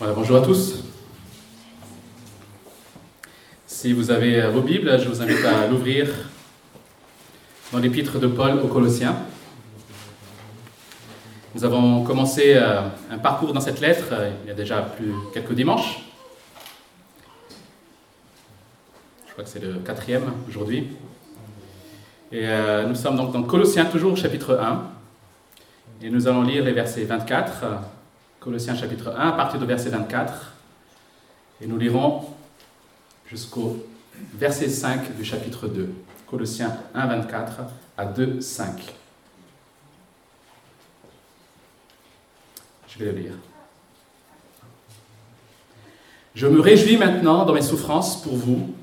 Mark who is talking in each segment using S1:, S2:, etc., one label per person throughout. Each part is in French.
S1: Bonjour à tous. Si vous avez vos Bibles, je vous invite à l'ouvrir dans l'épître de Paul aux Colossiens. Nous avons commencé euh, un parcours dans cette lettre euh, il y a déjà plus quelques dimanches. Je crois que c'est le quatrième aujourd'hui. Et euh, nous sommes donc dans Colossiens, toujours chapitre 1. Et nous allons lire les versets 24, Colossiens chapitre 1, à partir du verset 24. Et nous lirons jusqu'au verset 5 du chapitre 2. Colossiens 1, 24 à 2, 5. Je vais le lire. Je me réjouis maintenant dans mes souffrances pour vous,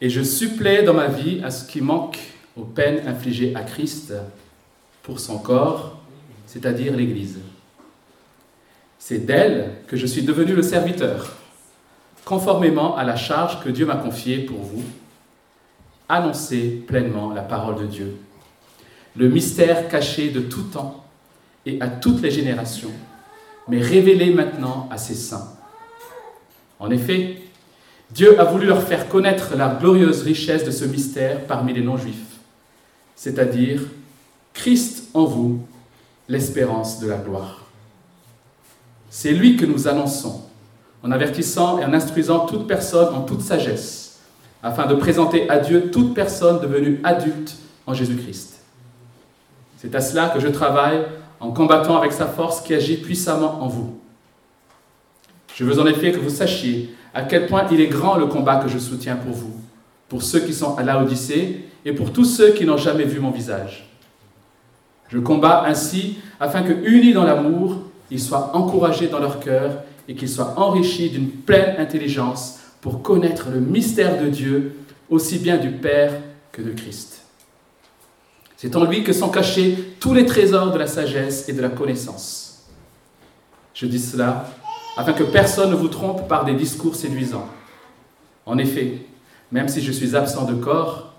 S1: et je supplée dans ma vie à ce qui manque aux peines infligées à Christ pour son corps, c'est-à-dire l'Église. C'est d'elle que je suis devenu le serviteur, conformément à la charge que Dieu m'a confiée pour vous, annoncer pleinement la parole de Dieu, le mystère caché de tout temps et à toutes les générations, mais révélé maintenant à ses saints. En effet, Dieu a voulu leur faire connaître la glorieuse richesse de ce mystère parmi les non-juifs, c'est-à-dire Christ en vous, l'espérance de la gloire. C'est lui que nous annonçons, en avertissant et en instruisant toute personne en toute sagesse, afin de présenter à Dieu toute personne devenue adulte en Jésus-Christ. C'est à cela que je travaille en combattant avec sa force qui agit puissamment en vous. Je veux en effet que vous sachiez à quel point il est grand le combat que je soutiens pour vous, pour ceux qui sont à la Odyssée et pour tous ceux qui n'ont jamais vu mon visage. Je combats ainsi afin que, unis dans l'amour, ils soient encouragés dans leur cœur et qu'ils soient enrichis d'une pleine intelligence pour connaître le mystère de Dieu, aussi bien du Père que de Christ. C'est en lui que sont cachés tous les trésors de la sagesse et de la connaissance. Je dis cela afin que personne ne vous trompe par des discours séduisants. En effet, même si je suis absent de corps,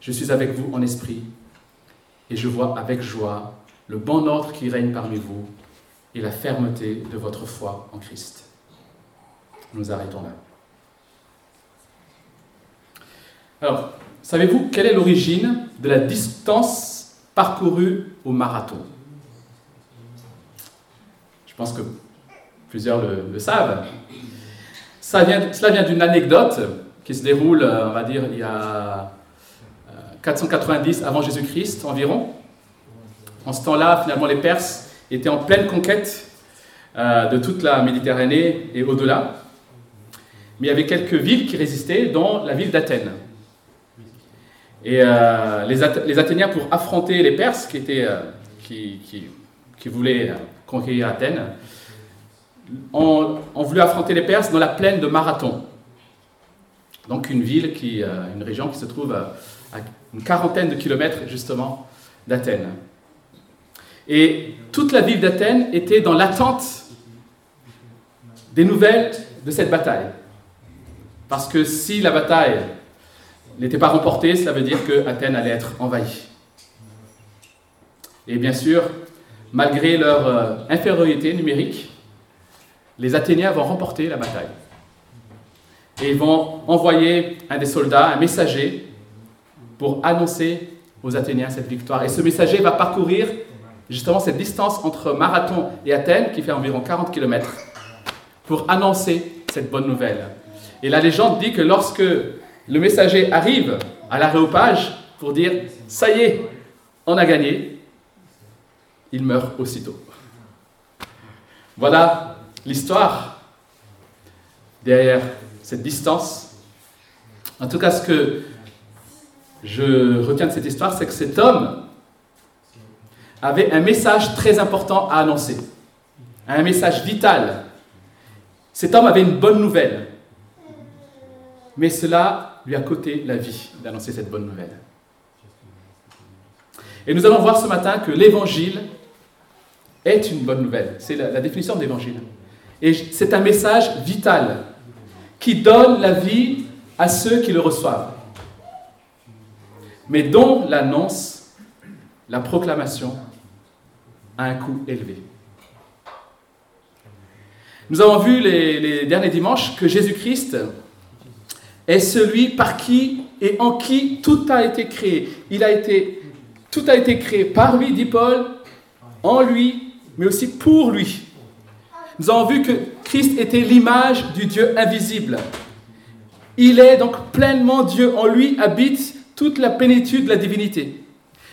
S1: je suis avec vous en esprit, et je vois avec joie le bon ordre qui règne parmi vous et la fermeté de votre foi en Christ. Nous arrêtons là. Alors, savez-vous quelle est l'origine de la distance parcourue au marathon? Je pense que plusieurs le, savent. Ça vient, cela vient d'une anecdote qui se déroule, on va dire, il y a 490 avant Jésus-Christ environ. En ce temps-là, finalement, les Perses étaient en pleine conquête euh, de toute la Méditerranée et au-delà. Mais il y avait quelques villes qui résistaient, dont la ville d'Athènes. Et euh, les, Athéniens, pour affronter les Perses qui, euh, voulaient conquérir Athènes, ont, voulu affronter les Perses dans la plaine de Marathon. Donc une ville, une région qui se trouve à une quarantaine de kilomètres justement d'Athènes. Et toute la ville d'Athènes était dans l'attente des nouvelles de cette bataille. Parce que si la bataille n'était pas remportée, cela veut dire que Athènes allait être envahie. Et bien sûr, malgré leur euh, infériorité numérique, les Athéniens vont remporter la bataille. Et ils vont envoyer un des soldats, un messager, pour annoncer aux Athéniens cette victoire. Et ce messager va parcourir justement cette distance entre Marathon et Athènes, qui fait environ 40 km, pour annoncer cette bonne nouvelle. Et la légende dit que lorsque le messager arrive à l'aréopage pour dire ⁇ ça y est, on a gagné ⁇ il meurt aussitôt. Voilà l'histoire derrière cette distance. En tout cas, ce que je retiens de cette histoire, c'est que cet homme avait un message très important à annoncer, un message vital. Cet homme avait une bonne nouvelle, mais cela lui a coûté la vie d'annoncer cette bonne nouvelle. Et nous allons voir ce matin que l'évangile est une bonne nouvelle. C'est la, la définition de l'évangile. Et c'est un message vital qui donne la vie à ceux qui le reçoivent mais dont l'annonce, la proclamation, a un coût élevé. Nous avons vu les, les derniers dimanches que Jésus-Christ est celui par qui et en qui tout a été créé. Il a été, tout a été créé par lui, dit Paul, en lui, mais aussi pour lui. Nous avons vu que Christ était l'image du Dieu invisible. Il est donc pleinement Dieu. En lui habite toute la plénitude de la divinité.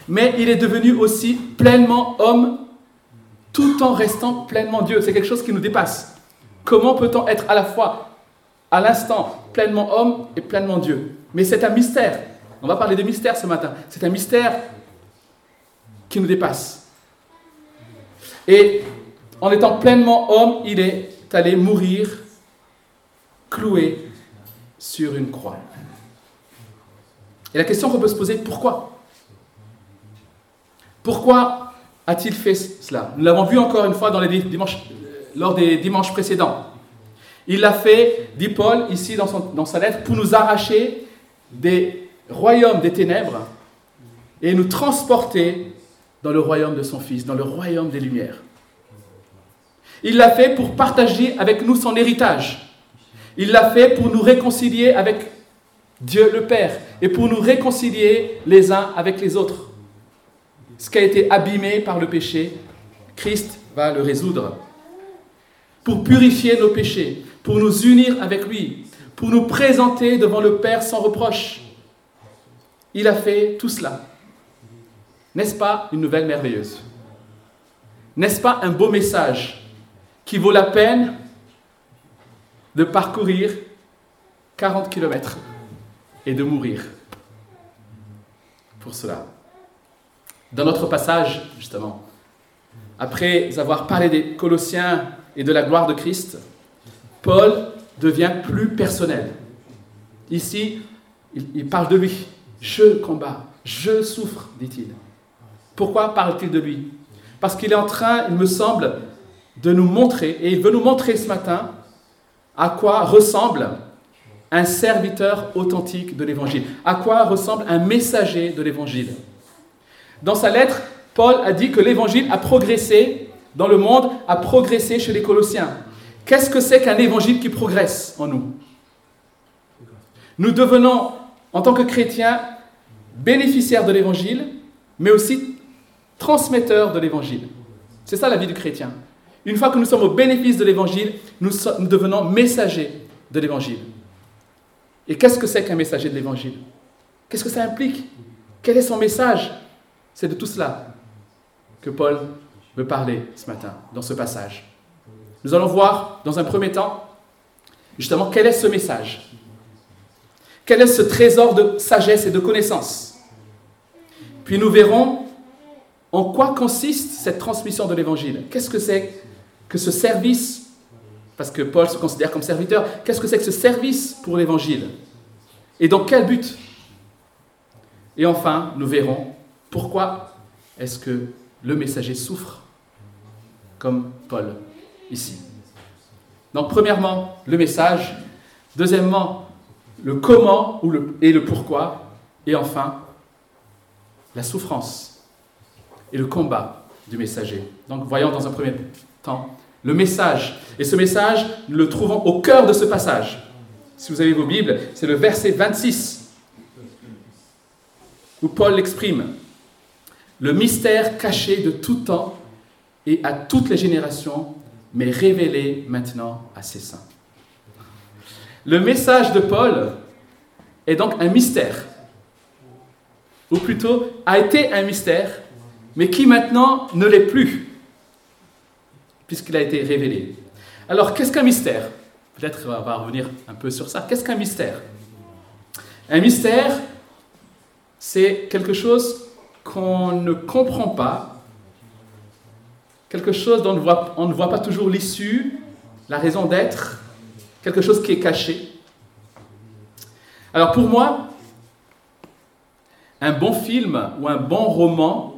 S1: Mais il est devenu aussi pleinement homme tout en restant pleinement Dieu. C'est quelque chose qui nous dépasse. Comment peut-on être à la fois, à l'instant, pleinement homme et pleinement Dieu? Mais c'est un mystère. On va parler de mystère ce matin. C'est un mystère qui nous dépasse. Et en étant pleinement homme, il est allé mourir cloué sur une croix. Et la question qu'on peut se poser, pourquoi? Pourquoi a-t-il fait cela Nous l'avons vu encore une fois dimanches, lors des dimanches précédents. Il l'a fait, dit Paul ici dans, dans sa lettre, pour nous arracher des royaumes des ténèbres et nous transporter dans le royaume de son Fils, dans le royaume des Lumières. Il l'a fait pour partager avec nous son héritage. Il l'a fait pour nous réconcilier avec Dieu le Père et pour nous réconcilier les uns avec les autres. Ce qui a été abîmé par le péché, Christ va le résoudre. Pour purifier nos péchés, pour nous unir avec lui, pour nous présenter devant le Père sans reproche. Il a fait tout cela. N'est-ce pas une nouvelle merveilleuse? N'est-ce pas un beau message qui vaut la peine de parcourir 40 km et de mourir pour cela? Dans notre passage, justement, après avoir parlé des Colossiens et de la gloire de Christ, Paul devient plus personnel. Ici, il, parle de lui. Je combats, je souffre, dit-il. Pourquoi parle-t-il de lui? Parce qu'il est en train, il me semble, de nous montrer, et il veut nous montrer ce matin, à quoi ressemble un serviteur authentique de l'Évangile, à quoi ressemble un messager de l'Évangile. Dans sa lettre, Paul a dit que l'Évangile a progressé dans le monde, a progressé chez les Colossiens. Qu'est-ce que c'est qu'un Évangile qui progresse en nous Nous devenons, en tant que chrétiens, bénéficiaires de l'Évangile, mais aussi transmetteurs de l'Évangile. C'est ça la vie du chrétien. Une fois que nous sommes au bénéfice de l'évangile, nous, devenons messagers de l'évangile. Et qu'est-ce que c'est qu'un messager de l'évangile? Qu'est-ce que ça implique? Quel est son message? C'est de tout cela que Paul veut parler ce matin, dans ce passage. Nous allons voir, dans un premier temps, justement, quel est ce message? Quel est ce trésor de sagesse et de connaissance? Puis nous verrons en quoi consiste cette transmission de l'évangile. Qu'est-ce que c'est que ce service, parce que Paul se considère comme serviteur, qu'est-ce que c'est que ce service pour l'Évangile? Et dans quel but? Et enfin, nous verrons pourquoi est-ce que le messager souffre, comme Paul ici? Donc, premièrement, le message. Deuxièmement, le comment et le pourquoi. Et enfin, la souffrance et le combat du messager. Donc, voyons dans un premier temps le message. Et ce message, nous le trouvons au cœur de ce passage. Si vous avez vos Bibles, c'est le verset 26, où Paul l'exprime. Le mystère caché de tout temps et à toutes les générations, mais révélé maintenant à ses saints. Le message de Paul est donc un mystère, ou plutôt a été un mystère, mais qui maintenant ne l'est plus puisqu'il a été révélé. Alors, qu'est-ce qu'un mystère? Peut-être on va revenir un peu sur ça. Qu'est-ce qu'un mystère? Un mystère, c'est quelque chose qu'on ne comprend pas, quelque chose dont on ne voit, pas toujours l'issue, la raison d'être, quelque chose qui est caché. Alors pour moi, un bon film ou un bon roman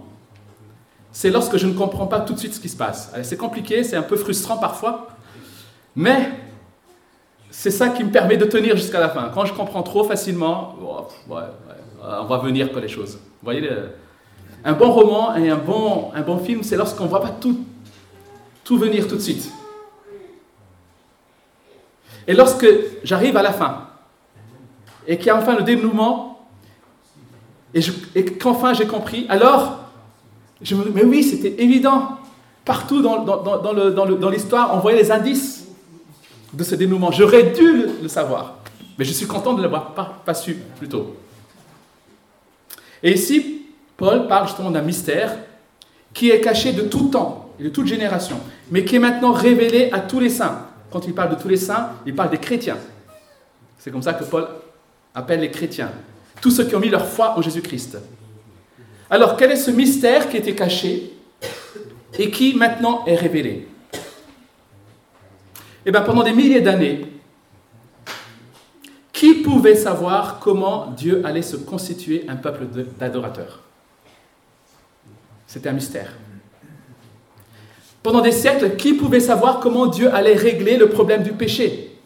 S1: c'est lorsque je ne comprends pas tout de suite ce qui se passe. C'est compliqué, c'est un peu frustrant parfois, mais c'est ça qui me permet de tenir jusqu'à la fin. Quand je comprends trop facilement, oh, on va venir pour les choses. Vous voyez, un bon roman et un bon, un bon film, c'est lorsqu'on ne voit pas tout, tout venir tout de suite. Et lorsque j'arrive à la fin, et qu'il y a enfin le dénouement, et, qu'enfin j'ai compris, alors, je me dis, mais oui, c'était évident. Partout dans, dans, l'histoire, on voyait les indices de ce dénouement. J'aurais dû le, savoir, mais je suis content de ne l'avoir pas, pas su plus tôt. Et ici, Paul parle justement d'un mystère qui est caché de tout temps et de toute génération, mais qui est maintenant révélé à tous les saints. Quand il parle de tous les saints, il parle des chrétiens. C'est comme ça que Paul appelle les chrétiens, tous ceux qui ont mis leur foi en Jésus-Christ. Alors, quel est ce mystère qui était caché et qui maintenant est révélé? Eh bien, pendant des milliers d'années, qui pouvait savoir comment Dieu allait se constituer un peuple d'adorateurs? C'était un mystère. Pendant des siècles, qui pouvait savoir comment Dieu allait régler le problème du péché?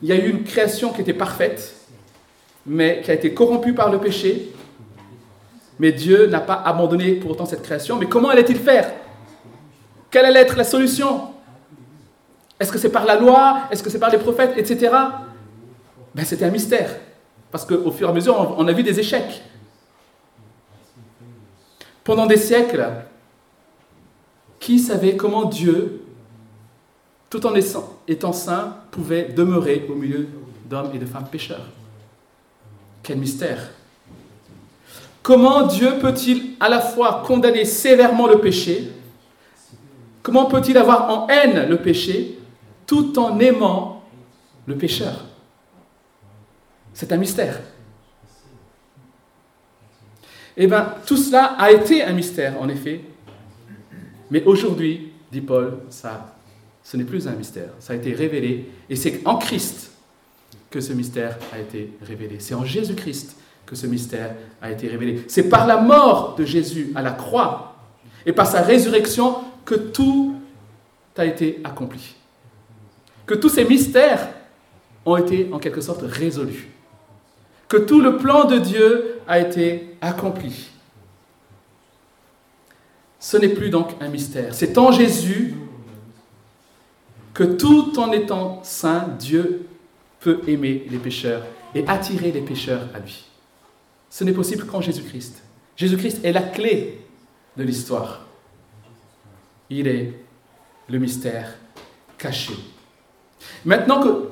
S1: Il y a eu une création qui était parfaite, mais qui a été corrompue par le péché. Mais Dieu n'a pas abandonné pour autant cette création. Mais comment allait-il faire? Quelle allait être la solution? Est-ce que c'est par la loi? Est-ce que c'est par les prophètes? Etc. Ben, C'était un mystère. Parce qu'au fur et à mesure, on a vu des échecs. Pendant des siècles, qui savait comment Dieu, tout en étant saint, pouvait demeurer au milieu d'hommes et de femmes pécheurs? Quel mystère! Comment Dieu peut-il à la fois condamner sévèrement le péché? Comment peut-il avoir en haine le péché tout en aimant le pécheur? C'est un mystère. Eh bien, tout cela a été un mystère, en effet, mais aujourd'hui, dit Paul, ça, ce n'est plus un mystère. Ça a été révélé. Et c'est en Christ que ce mystère a été révélé. C'est en Jésus-Christ que ce mystère a été révélé. C'est par la mort de Jésus à la croix et par sa résurrection que tout a été accompli. Que tous ces mystères ont été en quelque sorte résolus. Que tout le plan de Dieu a été accompli. Ce n'est plus donc un mystère. C'est en Jésus que tout en étant saint, Dieu peut aimer les pécheurs et attirer les pécheurs à lui. Ce n'est possible qu'en Jésus-Christ. Jésus-Christ est la clé de l'histoire. Il est le mystère caché. Maintenant que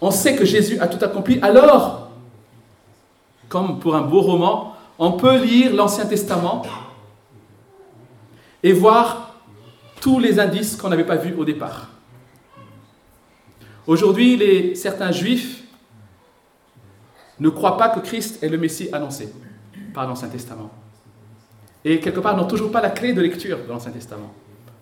S1: on sait que Jésus a tout accompli, alors, comme pour un beau roman, on peut lire l'Ancien Testament et voir tous les indices qu'on n'avait pas vus au départ. Aujourd'hui, certains juifs ne croient pas que Christ est le Messie annoncé par l'Ancien Testament. Et quelque part, n'ont toujours pas la clé de lecture de l'Ancien Testament.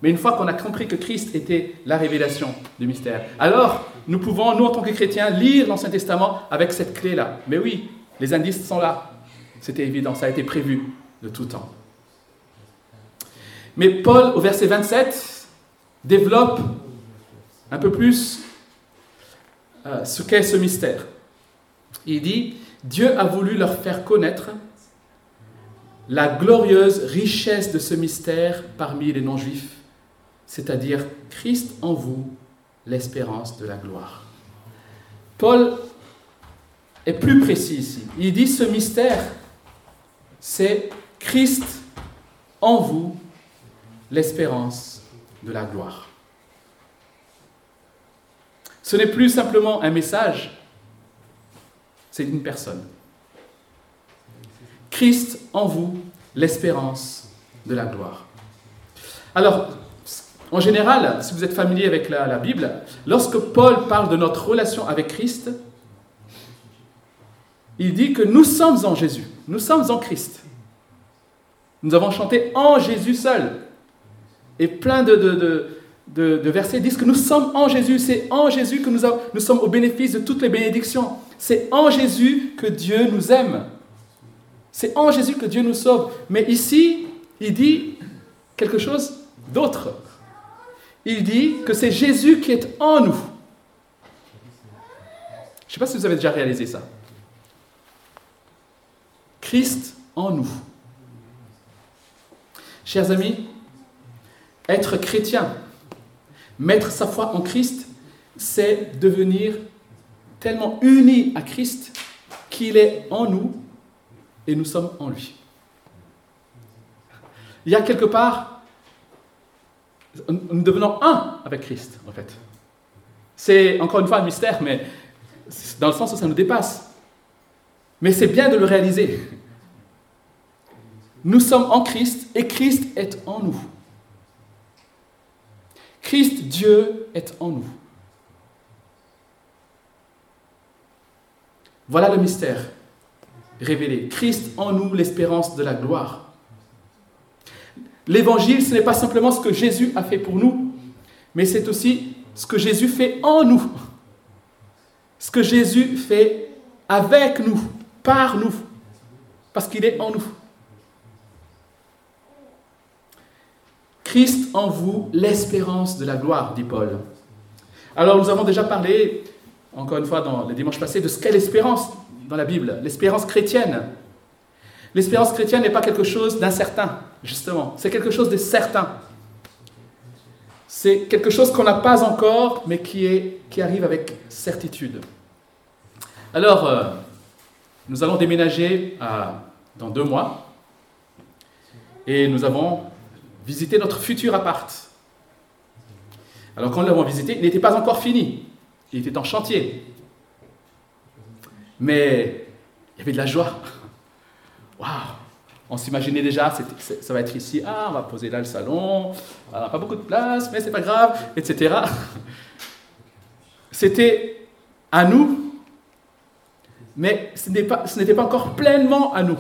S1: Mais une fois qu'on a compris que Christ était la révélation du mystère, alors nous pouvons, nous en tant que chrétiens, lire l'Ancien Testament avec cette clé-là. Mais oui, les indices sont là. C'était évident, ça a été prévu de tout temps. Mais Paul, au verset 27, développe un peu plus euh, ce qu'est ce mystère. Il dit, Dieu a voulu leur faire connaître la glorieuse richesse de ce mystère parmi les non-juifs, c'est-à-dire Christ en vous, l'espérance de la gloire. Paul est plus précis ici. Il dit ce mystère, c'est Christ en vous, l'espérance de la gloire. Ce n'est plus simplement un message, c'est une personne. Christ en vous, l'espérance de la gloire. Alors, en général, si vous êtes familier avec la, Bible, lorsque Paul parle de notre relation avec Christ, il dit que nous sommes en Jésus, nous sommes en Christ. Nous avons chanté en Jésus seul. Et plein de, versets disent que nous sommes en Jésus. C'est en Jésus que nous, nous sommes au bénéfice de toutes les bénédictions. C'est en Jésus que Dieu nous aime. C'est en Jésus que Dieu nous sauve. Mais ici, il dit quelque chose d'autre. Il dit que c'est Jésus qui est en nous. Je ne sais pas si vous avez déjà réalisé ça. Christ en nous. Chers amis, être chrétien, mettre sa foi en Christ, c'est devenir tellement unis à Christ qu'il est en nous et nous sommes en lui. Il y a quelque part, nous devenons un avec Christ, en fait. C'est encore une fois un mystère, mais dans le sens où ça nous dépasse. Mais c'est bien de le réaliser. Nous sommes en Christ et Christ est en nous. Christ, Dieu, est en nous. Voilà le mystère révélé. Christ en nous, l'espérance de la gloire. L'évangile, ce n'est pas simplement ce que Jésus a fait pour nous, mais c'est aussi ce que Jésus fait en nous. Ce que Jésus fait avec nous, par nous, parce qu'il est en nous. Christ en vous, l'espérance de la gloire, dit Paul. Alors nous avons déjà parlé, encore une fois dans les dimanches passés, de ce qu'est l'espérance dans la Bible, l'espérance chrétienne. L'espérance chrétienne n'est pas quelque chose d'incertain, justement, c'est quelque chose de certain. C'est quelque chose qu'on n'a pas encore, mais qui, est, qui arrive avec certitude. Alors, euh, nous allons déménager dans deux mois, et nous avons visiter notre futur appart. Alors quand nous l'avons visité, il n'était pas encore fini. Il était en chantier. Mais il y avait de la joie. Waouh On s'imaginait déjà, ça va être ici, ah, on va poser là le salon, on n'a pas beaucoup de place, mais c'est pas grave, etc. C'était à nous, mais ce n'était pas, encore pleinement à nous.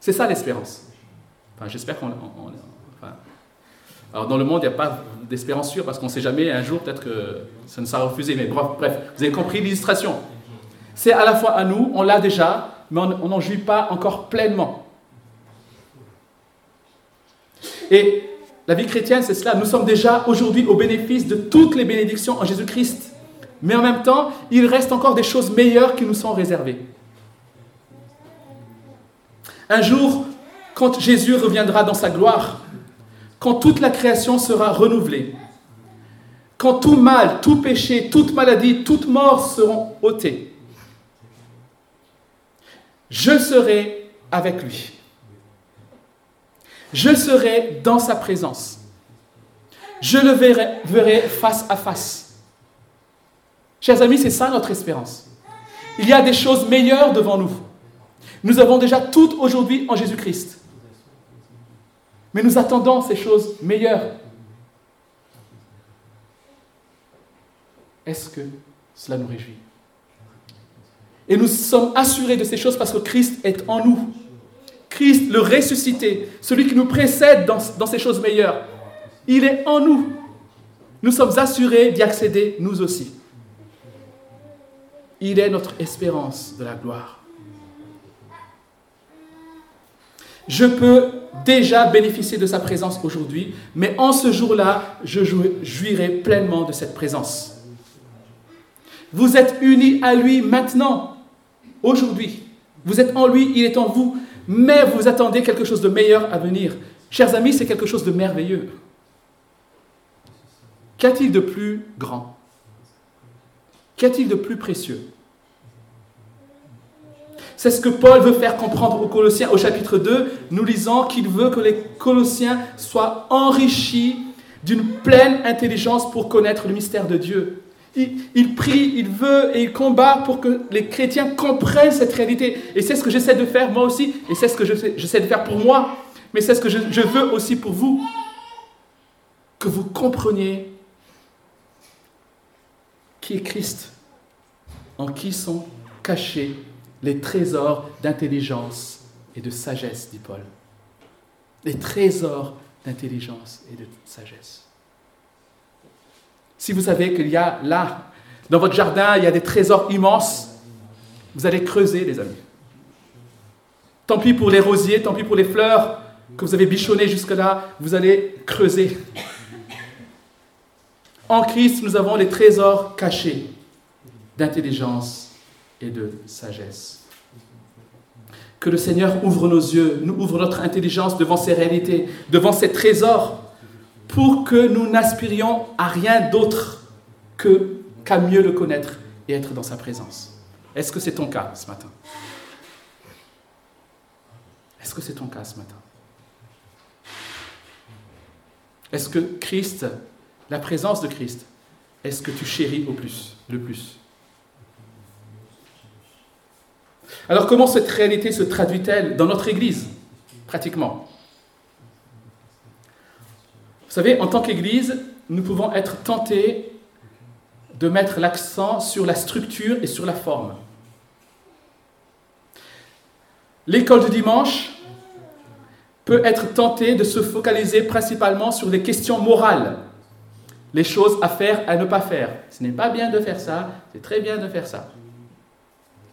S1: C'est ça l'espérance. Enfin, j'espère qu'on alors dans le monde, il n'y a pas d'espérance sûre parce qu'on ne sait jamais, un jour peut-être que ça ne sera refusé. Mais bref, vous avez compris l'illustration. C'est à la fois à nous, on l'a déjà, mais on n'en jouit pas encore pleinement. Et la vie chrétienne, c'est cela. Nous sommes déjà aujourd'hui au bénéfice de toutes les bénédictions en Jésus-Christ. Mais en même temps, il reste encore des choses meilleures qui nous sont réservées. Un jour, quand Jésus reviendra dans sa gloire, quand toute la création sera renouvelée, quand tout mal, tout péché, toute maladie, toute mort seront ôtés, je serai avec lui. Je serai dans sa présence. Je le verrai, face à face. Chers amis, c'est ça notre espérance. Il y a des choses meilleures devant nous. Nous avons déjà tout aujourd'hui en Jésus-Christ. Mais nous attendons ces choses meilleures. Est-ce que cela nous réjouit? Et nous sommes assurés de ces choses parce que Christ est en nous. Christ, le ressuscité, celui qui nous précède dans, dans ces choses meilleures, il est en nous. Nous sommes assurés d'y accéder, nous aussi. Il est notre espérance de la gloire. Je peux déjà bénéficier de sa présence aujourd'hui, mais en ce jour-là, je jouirai pleinement de cette présence. Vous êtes unis à lui maintenant, aujourd'hui. Vous êtes en lui, il est en vous, mais vous attendez quelque chose de meilleur à venir. Chers amis, c'est quelque chose de merveilleux. Qu'a-t-il de plus grand? Qu'a-t-il de plus précieux? C'est ce que Paul veut faire comprendre aux Colossiens au chapitre 2. Nous lisons qu'il veut que les Colossiens soient enrichis d'une pleine intelligence pour connaître le mystère de Dieu. Il, prie, il veut et il combat pour que les chrétiens comprennent cette réalité. Et c'est ce que j'essaie de faire moi aussi, et c'est ce que j'essaie de faire pour moi, mais c'est ce que je, je veux aussi pour vous. Que vous compreniez qui est Christ, en qui sont cachés les trésors d'intelligence et de sagesse, dit Paul. Les trésors d'intelligence et de sagesse. Si vous savez qu'il y a là, dans votre jardin, il y a des trésors immenses, vous allez creuser, les amis. Tant pis pour les rosiers, tant pis pour les fleurs que vous avez bichonnées jusque-là, vous allez creuser. En Christ, nous avons les trésors cachés d'intelligence et de sagesse. Que le Seigneur ouvre nos yeux, nous ouvre notre intelligence devant ces réalités, devant ces trésors, pour que nous n'aspirions à rien d'autre que, qu'à mieux le connaître et être dans sa présence. Est-ce que c'est ton cas ce matin? Est-ce que c'est ton cas ce matin? Est-ce que Christ, la présence de Christ, est-ce que tu chéris au plus, le plus Alors comment cette réalité se traduit-elle dans notre Église, pratiquement? Vous savez, en tant qu'Église, nous pouvons être tentés de mettre l'accent sur la structure et sur la forme. L'école du dimanche peut être tentée de se focaliser principalement sur les questions morales, les choses à faire, à ne pas faire. Ce n'est pas bien de faire ça, c'est très bien de faire ça.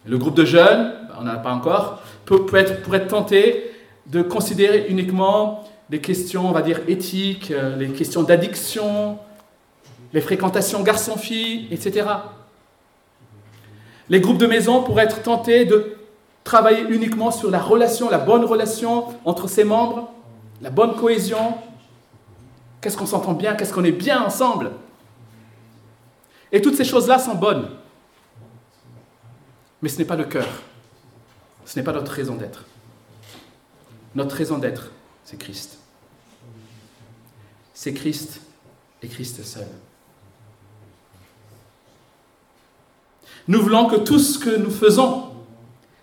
S1: Le groupe de jeunes, on n'en a pas encore, peut, être, pourrait être tenté de considérer uniquement les questions, on va dire, éthiques, euh, les questions d'addiction, les fréquentations garçon-fille, etc. Les groupes de maison pourraient être tentés de travailler uniquement sur la relation, la bonne relation entre ses membres, la bonne cohésion. Qu'est-ce qu'on s'entend bien, qu'est-ce qu'on est bien ensemble? Et toutes ces choses-là sont bonnes. Mais ce n'est pas le cœur. Ce n'est pas notre raison d'être. Notre raison d'être, c'est Christ. C'est Christ et Christ seul. Nous voulons que tout ce que nous faisons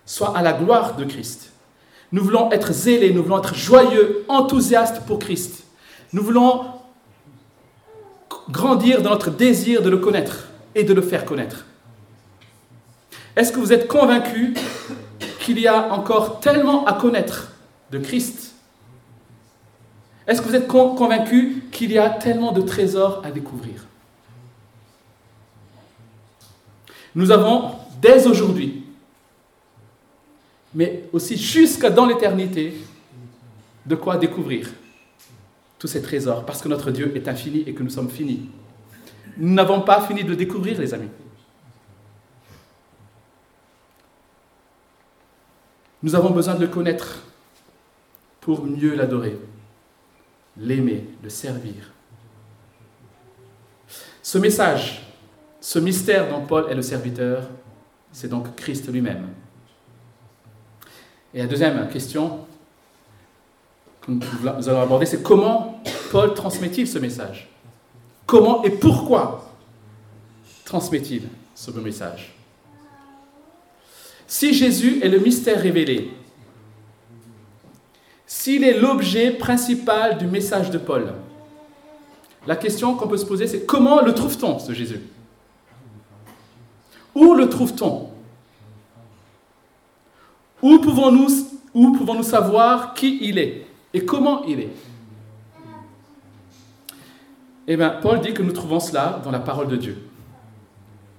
S1: soit à la gloire de Christ. Nous voulons être zélés, nous voulons être joyeux, enthousiastes pour Christ. Nous voulons grandir dans notre désir de le connaître et de le faire connaître. Est-ce que vous êtes convaincus qu'il y a encore tellement à connaître de Christ? Est-ce que vous êtes convaincus qu'il y a tellement de trésors à découvrir? Nous avons dès aujourd'hui, mais aussi jusqu'à dans l'éternité, de quoi découvrir tous ces trésors, parce que notre Dieu est infini et que nous sommes finis. Nous n'avons pas fini de découvrir, les amis. Nous avons besoin de le connaître pour mieux l'adorer, l'aimer, le servir. Ce message, ce mystère dont Paul est le serviteur, c'est donc Christ lui-même. Et la deuxième question nous allons aborder, c'est comment Paul transmet-il ce message Comment et pourquoi transmet-il ce message si Jésus est le mystère révélé, s'il est l'objet principal du message de Paul, la question qu'on peut se poser, c'est comment le trouve-t-on, ce Jésus Où le trouve-t-on Où pouvons-nous où pouvons-nous savoir qui il est et comment il est? Eh bien, Paul dit que nous trouvons cela dans la parole de Dieu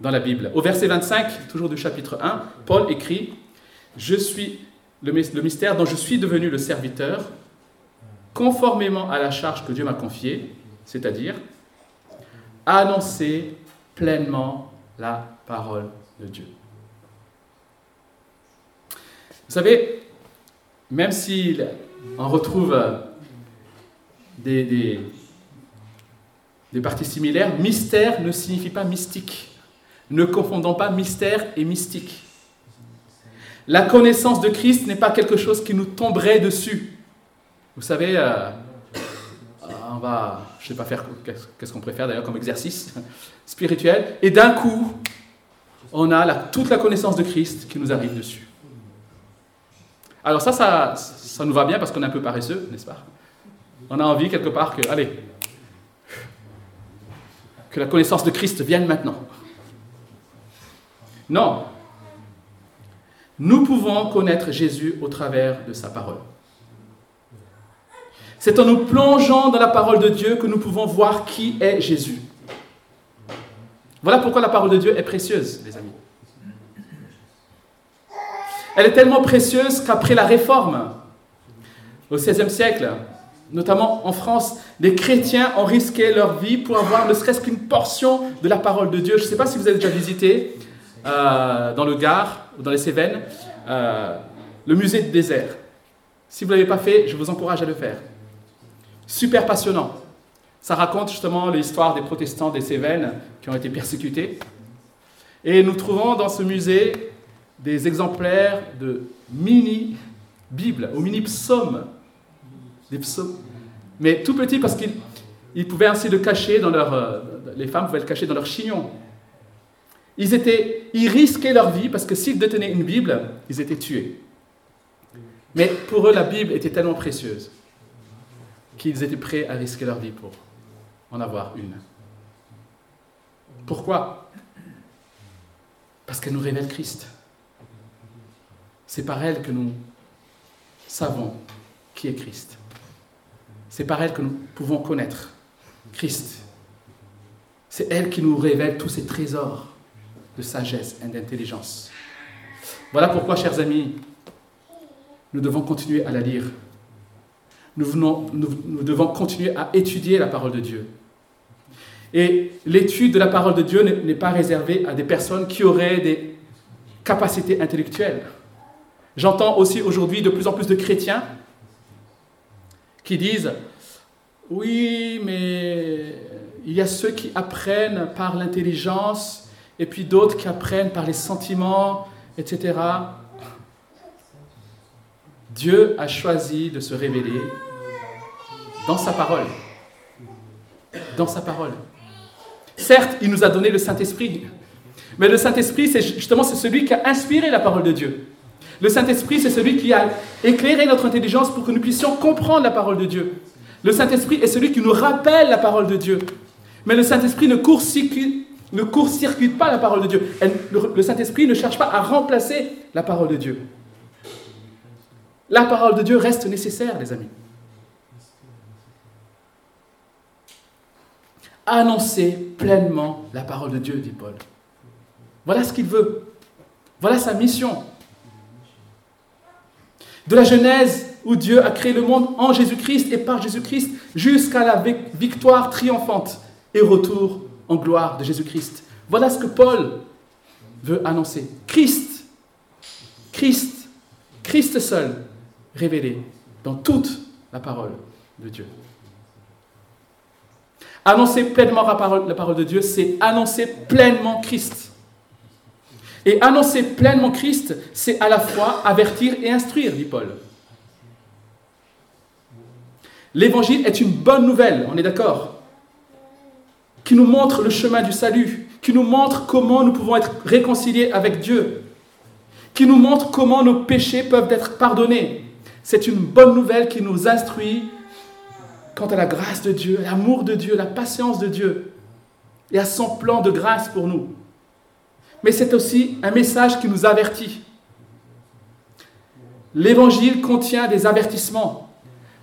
S1: dans la Bible. Au verset 25, toujours du chapitre 1, Paul écrit Je suis le mystère dont je suis devenu le serviteur, conformément à la charge que Dieu m'a confiée, c'est-à-dire annoncer pleinement la parole de Dieu. Vous savez, même si on retrouve des, des, des parties similaires, mystère ne signifie pas mystique. Ne confondons pas mystère et mystique. La connaissance de Christ n'est pas quelque chose qui nous tomberait dessus. Vous savez, euh, on va, je ne sais pas faire, qu'est-ce qu'on préfère d'ailleurs comme exercice spirituel, et d'un coup, on a toute la connaissance de Christ qui nous arrive dessus. Alors ça, ça, nous va bien parce qu'on est un peu paresseux, n'est-ce pas? On a envie quelque part que, allez, que la connaissance de Christ vienne maintenant. Non. Nous pouvons connaître Jésus au travers de sa parole. C'est en nous plongeant dans la parole de Dieu que nous pouvons voir qui est Jésus. Voilà pourquoi la parole de Dieu est précieuse, les amis. Elle est tellement précieuse qu'après la Réforme, au XVIe siècle, notamment en France, les chrétiens ont risqué leur vie pour avoir ne serait-ce qu'une portion de la parole de Dieu. Je ne sais pas si vous avez déjà visité euh, dans le Gard ou dans les Cévennes, euh, le musée de désert. Si vous ne l'avez pas fait, je vous encourage à le faire. Super passionnant. Ça raconte justement l'histoire des protestants des Cévennes qui ont été persécutés. Et nous trouvons dans ce musée des exemplaires de mini-Bibles ou mini-psaumes. Des psaumes. Mais tout petits parce qu'ils pouvaient ainsi le cacher dans leur. Euh, les femmes pouvaient le cacher dans leur chignon. Ils, étaient, ils risquaient leur vie parce que s'ils détenaient une Bible, ils étaient tués. Mais pour eux, la Bible était tellement précieuse qu'ils étaient prêts à risquer leur vie pour en avoir une. Pourquoi? Parce qu'elle nous révèle Christ. C'est par elle que nous savons qui est Christ. C'est par elle que nous pouvons connaître Christ. C'est elle qui nous révèle tous ces trésors de sagesse et d'intelligence. Voilà pourquoi, chers amis, nous devons continuer à la lire. Nous, nous, devons continuer à étudier la parole de Dieu. Et l'étude de la parole de Dieu n'est pas réservée à des personnes qui auraient des capacités intellectuelles. J'entends aussi aujourd'hui de plus en plus de chrétiens qui disent, oui, mais il y a ceux qui apprennent par l'intelligence et puis d'autres qui apprennent par les sentiments, etc. Dieu a choisi de se révéler dans sa parole. Dans sa parole. Certes, il nous a donné le Saint-Esprit, mais le Saint-Esprit, c'est justement celui qui a inspiré la parole de Dieu. Le Saint-Esprit, c'est celui qui a éclairé notre intelligence pour que nous puissions comprendre la parole de Dieu. Le Saint-Esprit est celui qui nous rappelle la parole de Dieu. Mais le Saint-Esprit ne court-circuite pas la parole de Dieu. le Saint-Esprit ne cherche pas à remplacer la parole de Dieu. La parole de Dieu reste nécessaire, les amis. Annoncer pleinement la parole de Dieu, dit Paul. Voilà ce qu'il veut. Voilà sa mission. De la Genèse où Dieu a créé le monde en Jésus-Christ et par Jésus-Christ jusqu'à la victoire triomphante et retour en gloire de Jésus-Christ. Voilà ce que Paul veut annoncer. Christ, Christ, Christ seul, révélé dans toute la parole de Dieu. Annoncer pleinement la parole, la parole de Dieu, c'est annoncer pleinement Christ. Et annoncer pleinement Christ, c'est à la fois avertir et instruire, dit Paul. L'évangile est une bonne nouvelle, on est d'accord qui nous montre le chemin du salut, qui nous montre comment nous pouvons être réconciliés avec Dieu, qui nous montre comment nos péchés peuvent être pardonnés. C'est une bonne nouvelle qui nous instruit quant à la grâce de Dieu, l'amour de Dieu, la patience de Dieu et à son plan de grâce pour nous. Mais c'est aussi un message qui nous avertit. L'évangile contient des avertissements,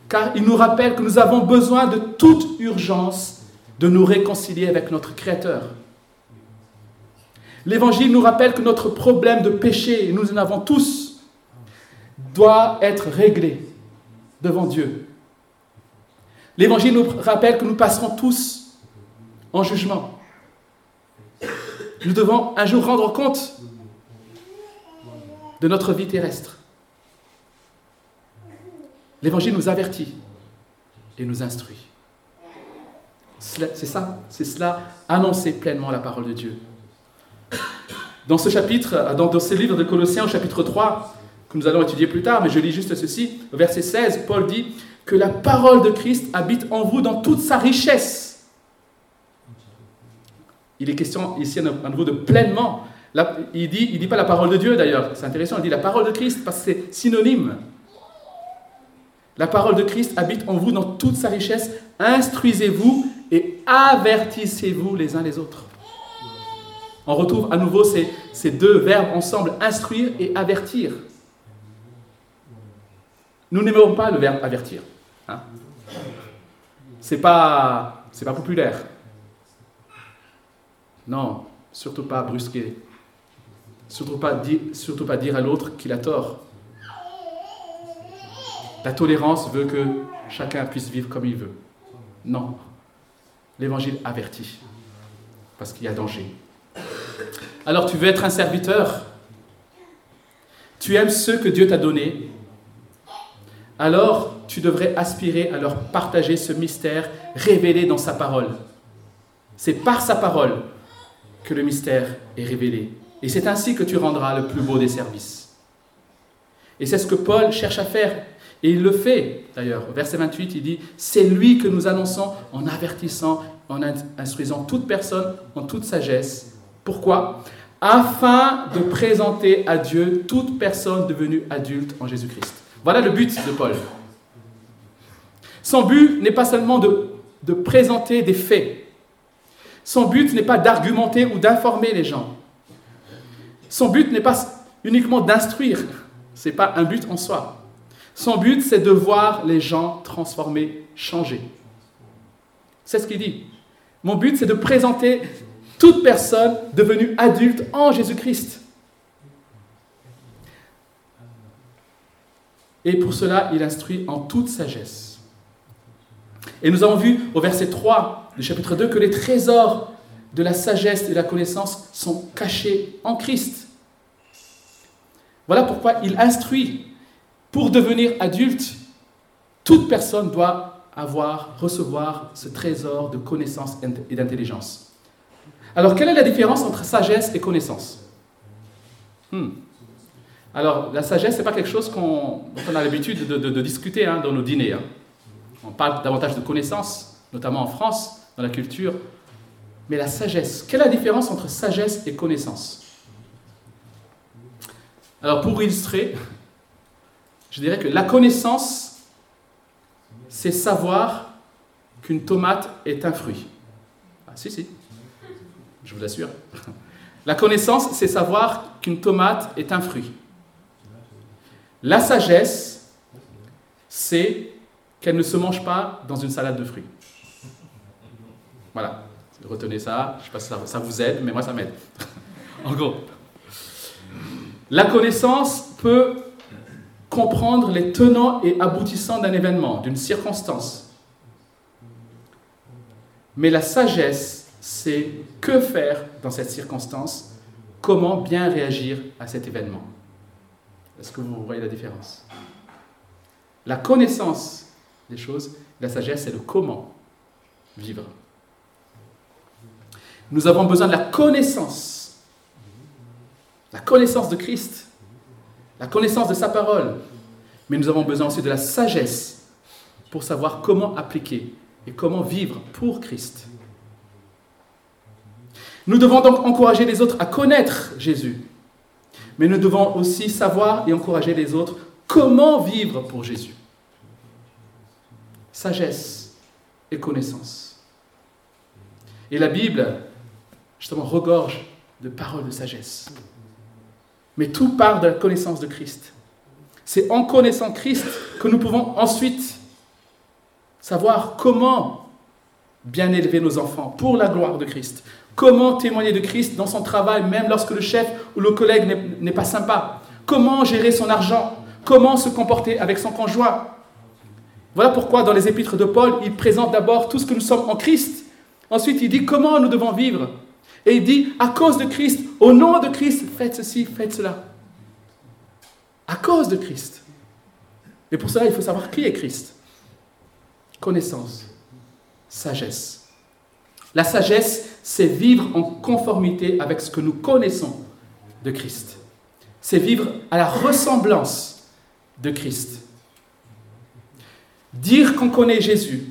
S1: car il nous rappelle que nous avons besoin de toute urgence de nous réconcilier avec notre Créateur. L'Évangile nous rappelle que notre problème de péché, et nous en avons tous, doit être réglé devant Dieu. L'Évangile nous rappelle que nous passerons tous en jugement. Nous devons un jour rendre compte de notre vie terrestre. L'Évangile nous avertit et nous instruit. C'est ça, c'est cela, annoncer pleinement la parole de Dieu. Dans ce chapitre, dans, ce livre de Colossiens, au chapitre 3, que nous allons étudier plus tard, mais je lis juste ceci, verset 16, Paul dit que la parole de Christ habite en vous dans toute sa richesse. Il est question ici à nouveau de pleinement. il dit, il dit pas la parole de Dieu d'ailleurs, c'est intéressant, il dit la parole de Christ parce que c'est synonyme. La parole de Christ habite en vous dans toute sa richesse. Instruisez-vous et avertissez-vous les uns les autres. On retrouve à nouveau ces, ces deux verbes ensemble, instruire et avertir. Nous n'aimons pas le verbe avertir. Hein. C'est pas, c'est pas populaire. Non, surtout pas brusquer. Surtout pas, dire, à l'autre qu'il a tort. La tolérance veut que chacun puisse vivre comme il veut. Non. L'évangile avertit. Parce qu'il y a danger. Alors tu veux être un serviteur? Tu aimes ceux que Dieu t'a donnés? Alors tu devrais aspirer à leur partager ce mystère révélé dans sa parole. C'est par sa parole que le mystère est révélé. Et c'est ainsi que tu rendras le plus beau des services. Et c'est ce que Paul cherche à faire. Et il le fait, d'ailleurs. Verset 28, il dit, c'est lui que nous annonçons en avertissant, en instruisant toute personne en toute sagesse. Pourquoi? Afin de présenter à Dieu toute personne devenue adulte en Jésus-Christ. Voilà le but de Paul. Son but n'est pas seulement de, de présenter des faits. Son but n'est pas d'argumenter ou d'informer les gens. Son but n'est pas uniquement d'instruire. Ce n'est pas un but en soi. Son but, c'est de voir les gens transformés, changer. C'est ce qu'il dit. Mon but, c'est de présenter toute personne devenue adulte en Jésus-Christ. Et pour cela, il instruit en toute sagesse. Et nous avons vu au verset 3 du chapitre 2 que les trésors de la sagesse et de la connaissance sont cachés en Christ. Voilà pourquoi il instruit. Pour devenir adulte, toute personne doit avoir, recevoir ce trésor de connaissance et d'intelligence. Alors, quelle est la différence entre sagesse et connaissance? Hmm. Alors, la sagesse, ce n'est pas quelque chose qu'on, dont on a l'habitude de, discuter hein, dans nos dîners. Hein. On parle davantage de connaissance, notamment en France, dans la culture. Mais la sagesse, quelle est la différence entre sagesse et connaissance? Alors pour illustrer, je dirais que la connaissance, c'est savoir qu'une tomate est un fruit. Ah si, si, je vous assure. La connaissance, c'est savoir qu'une tomate est un fruit. La sagesse, c'est qu'elle ne se mange pas dans une salade de fruits. Voilà, retenez ça, je ne sais pas si ça, vous aide, mais moi ça m'aide. en gros, la connaissance peut comprendre les tenants et aboutissants d'un événement, d'une circonstance. Mais la sagesse, c'est que faire dans cette circonstance, comment bien réagir à cet événement. Est-ce que vous voyez la différence? La connaissance des choses, la sagesse, c'est le comment vivre. Nous avons besoin de la connaissance, la connaissance de Christ, la connaissance de sa parole, mais nous avons besoin aussi de la sagesse pour savoir comment appliquer et comment vivre pour Christ. Nous devons donc encourager les autres à connaître Jésus, mais nous devons aussi savoir et encourager les autres comment vivre pour Jésus. Sagesse et connaissance. Et la Bible justement, regorge de paroles de sagesse. Mais tout part de la connaissance de Christ. C'est en connaissant Christ que nous pouvons ensuite savoir comment bien élever nos enfants pour la gloire de Christ. Comment témoigner de Christ dans son travail, même lorsque le chef ou le collègue n'est pas sympa. Comment gérer son argent. Comment se comporter avec son conjoint. Voilà pourquoi dans les épîtres de Paul, il présente d'abord tout ce que nous sommes en Christ. Ensuite, il dit comment nous devons vivre. Et il dit, à cause de Christ, au nom de Christ, faites ceci, faites cela. À cause de Christ. Et pour cela, il faut savoir qui est Christ. Connaissance, sagesse. La sagesse, c'est vivre en conformité avec ce que nous connaissons de Christ. C'est vivre à la ressemblance de Christ. Dire qu'on connaît Jésus,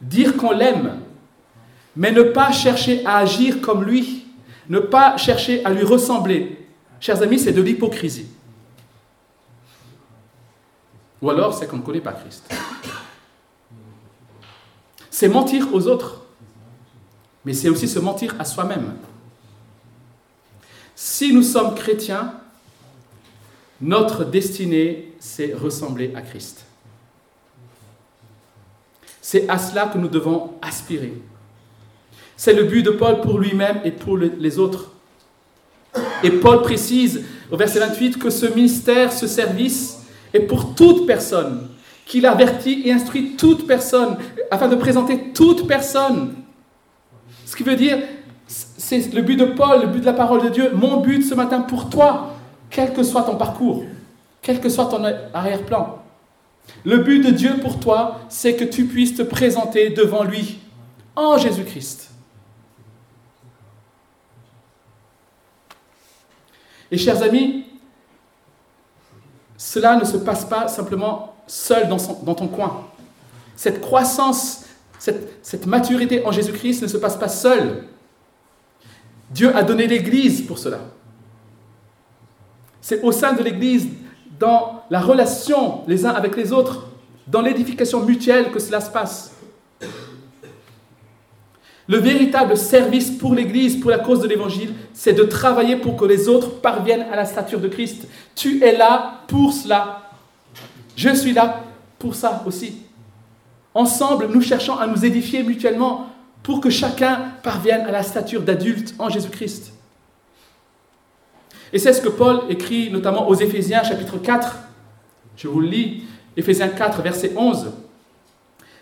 S1: dire qu'on l'aime, mais ne pas chercher à agir comme lui, ne pas chercher à lui ressembler. Chers amis, c'est de l'hypocrisie. Ou alors, c'est qu'on ne connaît pas Christ. C'est mentir aux autres, mais c'est aussi se mentir à soi-même. Si nous sommes chrétiens, notre destinée, c'est ressembler à Christ. C'est à cela que nous devons aspirer. C'est le but de Paul pour lui-même et pour les autres. Et Paul précise au verset 28 que ce ministère, ce service est pour toute personne, qu'il avertit et instruit toute personne, afin de présenter toute personne. Ce qui veut dire, c'est le but de Paul, le but de la parole de Dieu, mon but ce matin pour toi, quel que soit ton parcours, quel que soit ton arrière-plan. Le but de Dieu pour toi, c'est que tu puisses te présenter devant lui en Jésus-Christ. Et chers amis, cela ne se passe pas simplement seul dans, ton coin. Cette croissance, cette, cette maturité en Jésus-Christ ne se passe pas seul. Dieu a donné l'Église pour cela. C'est au sein de l'Église, dans la relation les uns avec les autres, dans l'édification mutuelle que cela se passe. Le véritable service pour l'Église, pour la cause de l'Évangile, c'est de travailler pour que les autres parviennent à la stature de Christ. Tu es là pour cela. Je suis là pour ça aussi. Ensemble, nous cherchons à nous édifier mutuellement pour que chacun parvienne à la stature d'adulte en Jésus-Christ. Et c'est ce que Paul écrit notamment aux Éphésiens chapitre 4. Je vous le lis, Éphésiens 4, verset 11.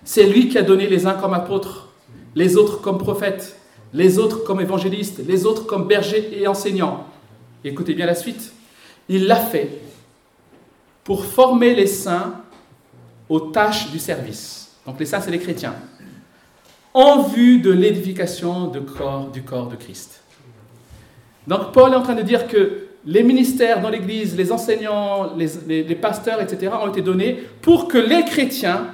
S1: C'est lui qui a donné les uns comme apôtres, les autres comme prophètes, les autres comme évangélistes, les autres comme bergers et enseignants. écoutez bien la suite. Il l'a fait pour former les saints aux tâches du service. Donc les saints, c'est les chrétiens. En vue de l'édification du corps, de Christ. Donc Paul est en train de dire que les ministères dans l'Église, les enseignants, les, les, pasteurs, etc., ont été donnés pour que les chrétiens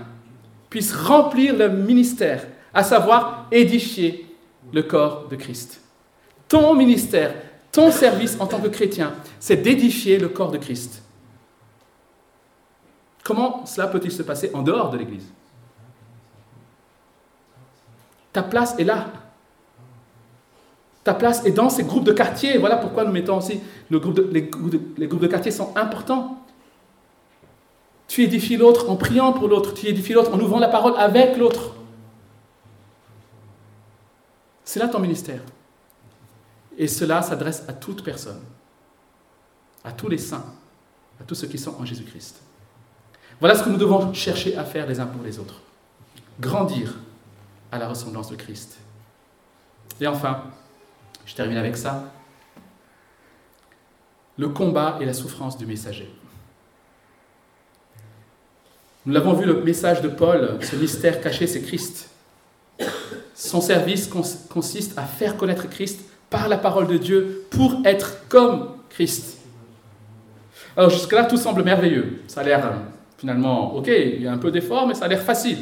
S1: puissent remplir le ministère, à savoir édifier le corps de Christ. Ton ministère, ton service en tant que chrétien, c'est d'édifier le corps de Christ. Comment cela peut-il se passer en dehors de l'Église? Ta place est là. Ta place est dans ces groupes de quartier. Voilà pourquoi nous mettons aussi les, groupes de, les groupes de quartier sont importants. Tu édifies l'autre en priant pour l'autre. Tu édifies l'autre en ouvrant la parole avec l'autre. C'est là ton ministère. Et cela s'adresse à toute personne, à tous les saints, à tous ceux qui sont en Jésus-Christ. Voilà ce que nous devons chercher à faire les uns pour les autres. Grandir à la ressemblance de Christ. Et enfin, je termine avec ça, le combat et la souffrance du messager. Nous l'avons vu, le message de Paul, ce mystère caché, c'est Christ. Son service consiste à faire connaître Christ par la parole de Dieu pour être comme Christ. Alors jusque-là, tout semble merveilleux. Ça a l'air euh, finalement, ok, il y a un peu d'effort, mais ça a l'air facile.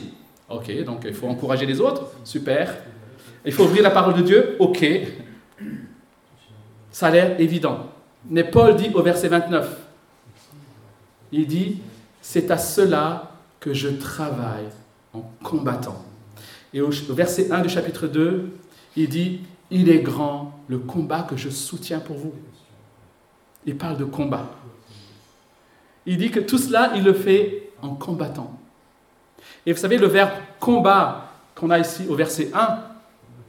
S1: Ok, donc il faut encourager les autres, super. Il faut ouvrir la parole de Dieu, ok. Ça a l'air évident. Mais Paul dit au verset 29, il dit, c'est à cela que je travaille en combattant. Et au, verset 1 du chapitre 2, il dit, il est grand le combat que je soutiens pour vous. Il parle de combat. Il dit que tout cela, il le fait en combattant. Et vous savez, le verbe combat qu'on a ici au verset 1,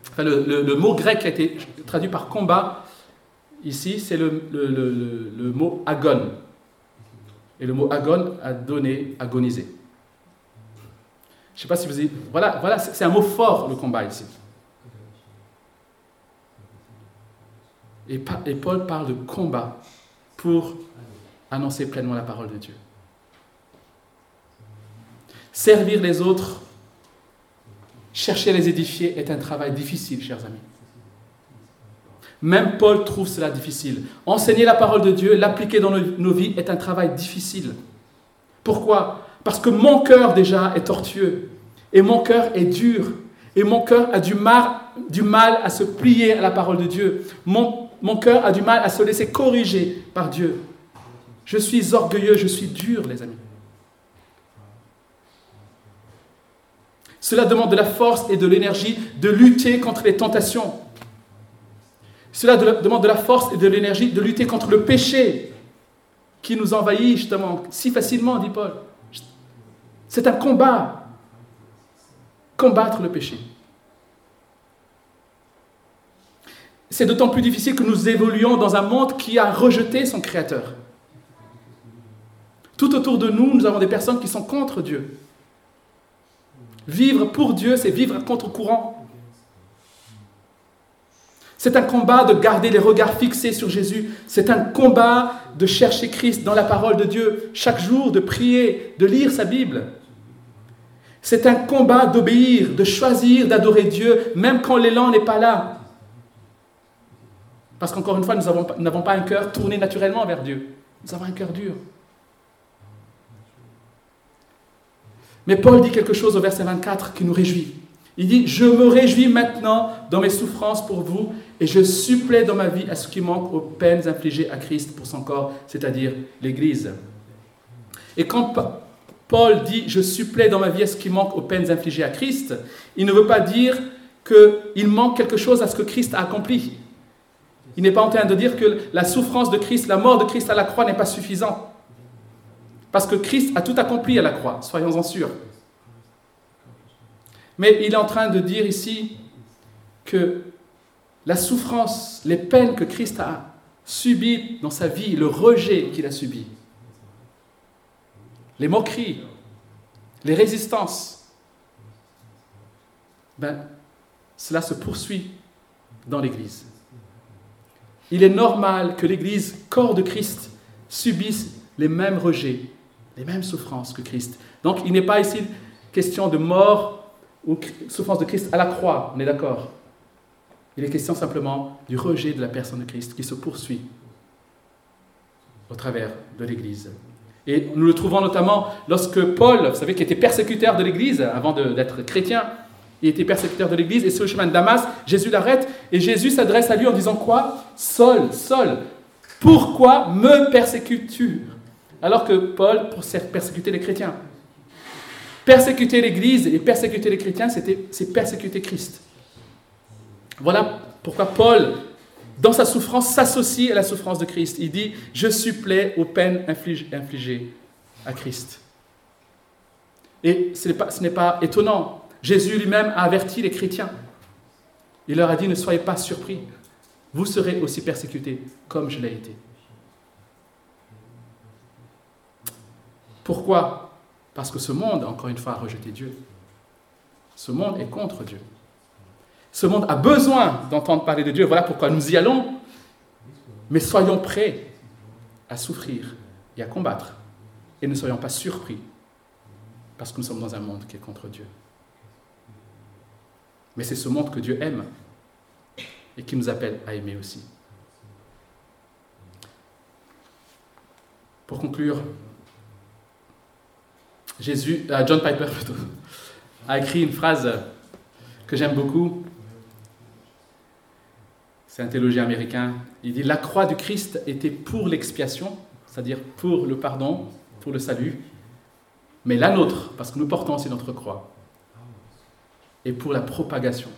S1: enfin le, mot grec qui a été traduit par combat, ici, c'est le, le, mot agon. Et le mot agon a donné agoniser. Je ne sais pas si vous avez... Voilà, voilà c'est un mot fort, le combat ici. Et, et Paul parle de combat pour annoncer pleinement la parole de Dieu. Servir les autres, chercher à les édifier est un travail difficile, chers amis. Même Paul trouve cela difficile. Enseigner la parole de Dieu, l'appliquer dans nos vies est un travail difficile. Pourquoi? Parce que mon cœur déjà est tortueux, et mon cœur est dur, et mon cœur a du mal, du mal à se plier à la parole de Dieu. Mon, mon cœur a du mal à se laisser corriger par Dieu. Je suis orgueilleux, je suis dur, les amis. Cela demande de la force et de l'énergie de lutter contre les tentations. Cela demande de la force et de l'énergie de lutter contre le péché qui nous envahit justement si facilement, dit Paul. C'est un combat. Combattre le péché. C'est d'autant plus difficile que nous évoluons dans un monde qui a rejeté son Créateur. Tout autour de nous, nous avons des personnes qui sont contre Dieu. Vivre pour Dieu, c'est vivre contre courant. C'est un combat de garder les regards fixés sur Jésus. C'est un combat de chercher Christ dans la parole de Dieu chaque jour, de prier, de lire sa Bible. C'est un combat d'obéir, de choisir, d'adorer Dieu, même quand l'élan n'est pas là. Parce qu'encore une fois, nous n'avons pas un cœur tourné naturellement vers Dieu. Nous avons un cœur dur. Mais Paul dit quelque chose au verset 24 qui nous réjouit. Il dit, je me réjouis maintenant dans mes souffrances pour vous et je supplée dans ma vie à ce qui manque aux peines infligées à Christ pour son corps, c'est-à-dire l'Église. Et quand Paul dit, je supplée dans ma vie à ce qui manque aux peines infligées à Christ, il ne veut pas dire qu'il manque quelque chose à ce que Christ a accompli. Il n'est pas en train de dire que la souffrance de Christ, la mort de Christ à la croix n'est pas suffisante. Parce que Christ a tout accompli à la croix, soyons-en sûrs. Mais il est en train de dire ici que la souffrance, les peines que Christ a subies dans sa vie, le rejet qu'il a subi, les moqueries, les résistances, ben, cela se poursuit dans l'Église. Il est normal que l'Église, corps de Christ, subisse les mêmes rejets, les mêmes souffrances que Christ. Donc il n'est pas ici question de mort ou souffrance de Christ à la croix, on est d'accord. Il est question simplement du rejet de la personne de Christ qui se poursuit au travers de l'Église. Et nous le trouvons notamment lorsque Paul, vous savez, qui était persécuteur de l'Église avant d'être chrétien, il était persécuteur de l'Église. Et sur le chemin de Damas, Jésus l'arrête et Jésus s'adresse à lui en disant quoi? Saul, Saul, pourquoi me persécutes-tu? Alors que Paul, pour persécuter les chrétiens, persécuter l'Église et persécuter les chrétiens, c'est persécuter Christ. Voilà pourquoi Paul, dans sa souffrance, s'associe à la souffrance de Christ. Il dit, je supplée aux peines infligées à Christ. Et ce n'est pas étonnant Jésus lui-même a averti les chrétiens. Il leur a dit, ne soyez pas surpris, vous serez aussi persécutés comme je l'ai été. Pourquoi? Parce que ce monde, encore une fois, a rejeté Dieu. Ce monde est contre Dieu. Ce monde a besoin d'entendre parler de Dieu. Voilà pourquoi nous y allons. Mais soyons prêts à souffrir et à combattre. Et ne soyons pas surpris parce que nous sommes dans un monde qui est contre Dieu. Mais c'est ce monde que Dieu aime et qui nous appelle à aimer aussi. Pour conclure, Jésus, euh, John Piper a écrit une phrase que j'aime beaucoup. C'est un théologien américain. Il dit La croix du Christ était pour l'expiation, c'est-à-dire pour le pardon, pour le salut, mais la nôtre, parce que nous portons aussi notre croix, et pour la propagation.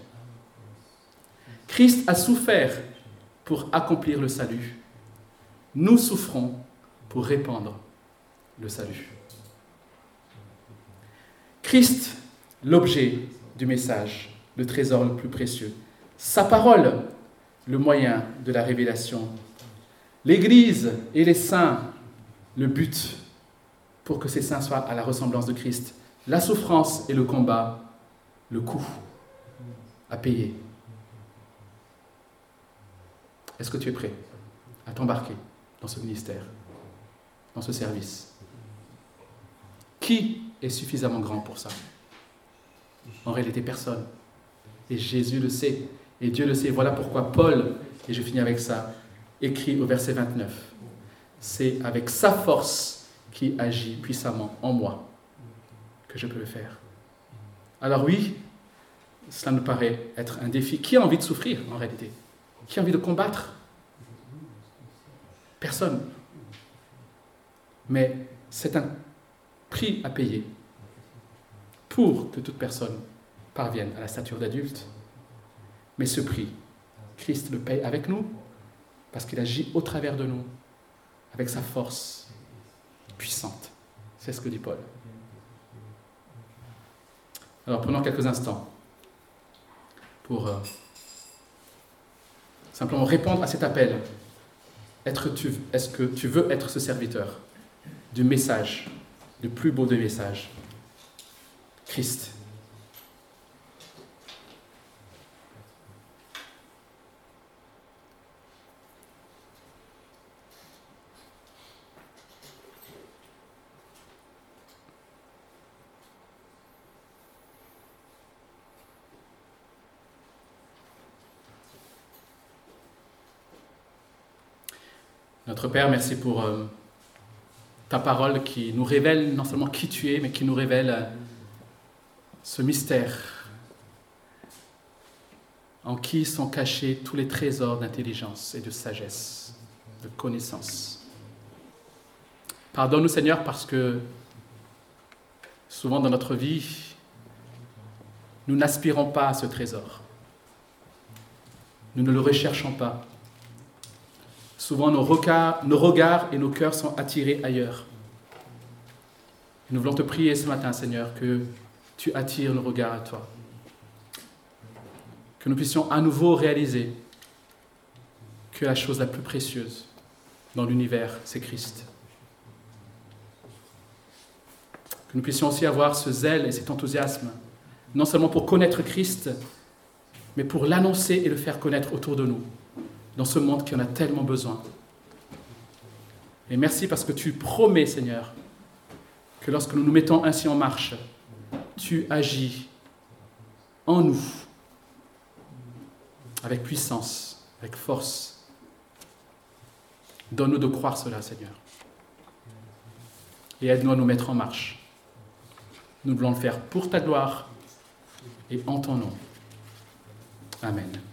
S1: Christ a souffert pour accomplir le salut. Nous souffrons pour répandre le salut. Christ, l'objet du message, le trésor le plus précieux. Sa parole, le moyen de la révélation. L'Église et les saints, le but pour que ces saints soient à la ressemblance de Christ. La souffrance et le combat, le coût à payer. Est-ce que tu es prêt à t'embarquer dans ce ministère, dans ce service? Qui est suffisamment grand pour ça? En réalité, personne. Et Jésus le sait, et Dieu le sait. Voilà pourquoi Paul, et je finis avec ça, écrit au verset 29, c'est avec sa force qui agit puissamment en moi que je peux le faire. Alors oui, cela nous paraît être un défi. Qui a envie de souffrir en réalité? Qui a envie de combattre? Personne. Mais c'est un prix à payer pour que toute personne parvienne à la stature d'adulte. Mais ce prix, Christ le paye avec nous, parce qu'il agit au travers de nous, avec sa force puissante. C'est ce que dit Paul. Alors prenons quelques instants pour euh, simplement répondre à cet appel. Est-ce que tu veux être ce serviteur du message, du plus beau des messages Christ. Notre Père, merci pour euh, ta parole qui nous révèle non seulement qui tu es, mais qui nous révèle euh, ce mystère en qui sont cachés tous les trésors d'intelligence et de sagesse, de connaissance. Pardonne-nous Seigneur parce que souvent dans notre vie, nous n'aspirons pas à ce trésor. Nous ne le recherchons pas. Souvent nos regards, et nos cœurs sont attirés ailleurs. nous voulons te prier ce matin Seigneur que tu attires nos regards à toi que nous puissions à nouveau réaliser que la chose la plus précieuse dans l'univers, c'est Christ. Que nous puissions aussi avoir ce zèle et cet enthousiasme, non seulement pour connaître Christ, mais pour l'annoncer et le faire connaître autour de nous, dans ce monde qui en a tellement besoin. Et merci parce que tu promets, Seigneur, que lorsque nous nous mettons ainsi en marche, tu agis en nous avec puissance, avec force. Donne-nous de croire cela, Seigneur. Et aide-nous à nous mettre en marche. Nous voulons le faire pour ta gloire et en ton nom. Amen.